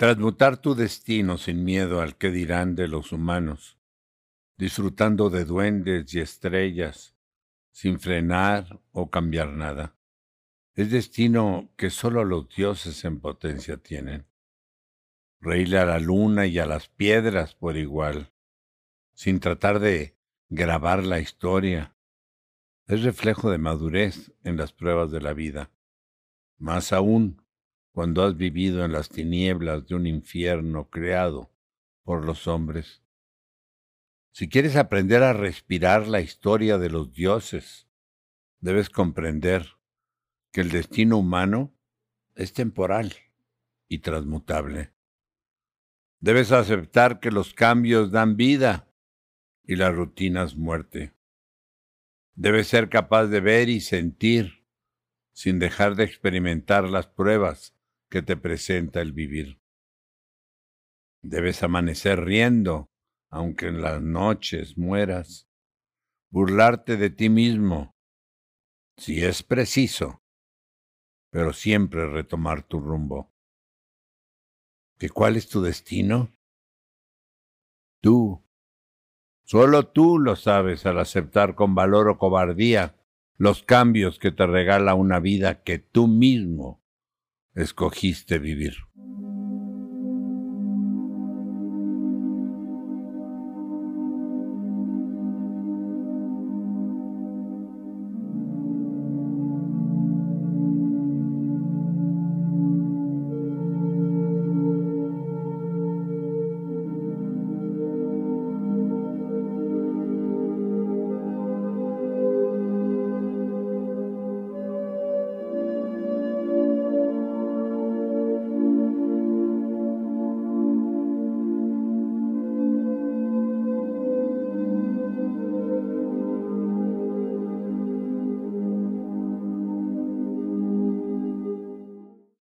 Transmutar tu destino sin miedo al que dirán de los humanos, disfrutando de duendes y estrellas, sin frenar o cambiar nada. Es destino que solo los dioses en potencia tienen. Reírle a la luna y a las piedras por igual, sin tratar de grabar la historia. Es reflejo de madurez en las pruebas de la vida. Más aún, cuando has vivido en las tinieblas de un infierno creado por los hombres. Si quieres aprender a respirar la historia de los dioses, debes comprender que el destino humano es temporal y transmutable. Debes aceptar que los cambios dan vida y las rutinas muerte. Debes ser capaz de ver y sentir sin dejar de experimentar las pruebas que te presenta el vivir. Debes amanecer riendo, aunque en las noches mueras, burlarte de ti mismo, si es preciso, pero siempre retomar tu rumbo. ¿Que cuál es tu destino? Tú, solo tú lo sabes al aceptar con valor o cobardía los cambios que te regala una vida que tú mismo escogiste vivir.